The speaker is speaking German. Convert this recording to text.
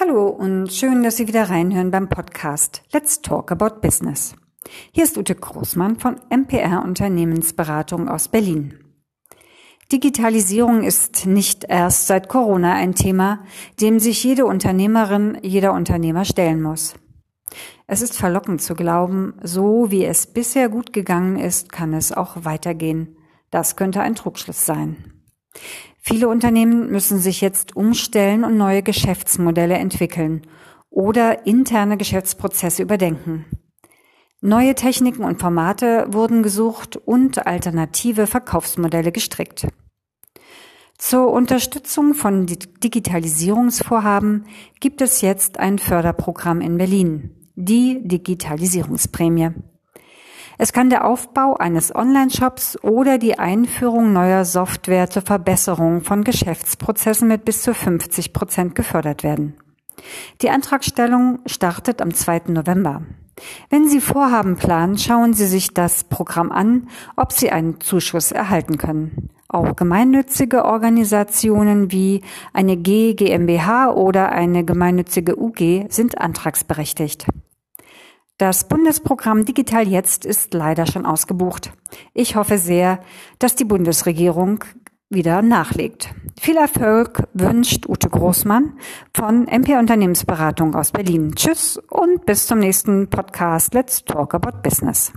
Hallo und schön, dass Sie wieder reinhören beim Podcast Let's Talk About Business. Hier ist Ute Großmann von MPR Unternehmensberatung aus Berlin. Digitalisierung ist nicht erst seit Corona ein Thema, dem sich jede Unternehmerin, jeder Unternehmer stellen muss. Es ist verlockend zu glauben, so wie es bisher gut gegangen ist, kann es auch weitergehen. Das könnte ein Trugschluss sein. Viele Unternehmen müssen sich jetzt umstellen und neue Geschäftsmodelle entwickeln oder interne Geschäftsprozesse überdenken. Neue Techniken und Formate wurden gesucht und alternative Verkaufsmodelle gestrickt. Zur Unterstützung von Digitalisierungsvorhaben gibt es jetzt ein Förderprogramm in Berlin, die Digitalisierungsprämie. Es kann der Aufbau eines Online-Shops oder die Einführung neuer Software zur Verbesserung von Geschäftsprozessen mit bis zu 50 Prozent gefördert werden. Die Antragstellung startet am 2. November. Wenn Sie Vorhaben planen, schauen Sie sich das Programm an, ob Sie einen Zuschuss erhalten können. Auch gemeinnützige Organisationen wie eine G GmbH oder eine gemeinnützige UG sind antragsberechtigt. Das Bundesprogramm Digital Jetzt ist leider schon ausgebucht. Ich hoffe sehr, dass die Bundesregierung wieder nachlegt. Viel Erfolg wünscht Ute Großmann von MP Unternehmensberatung aus Berlin. Tschüss und bis zum nächsten Podcast Let's Talk About Business.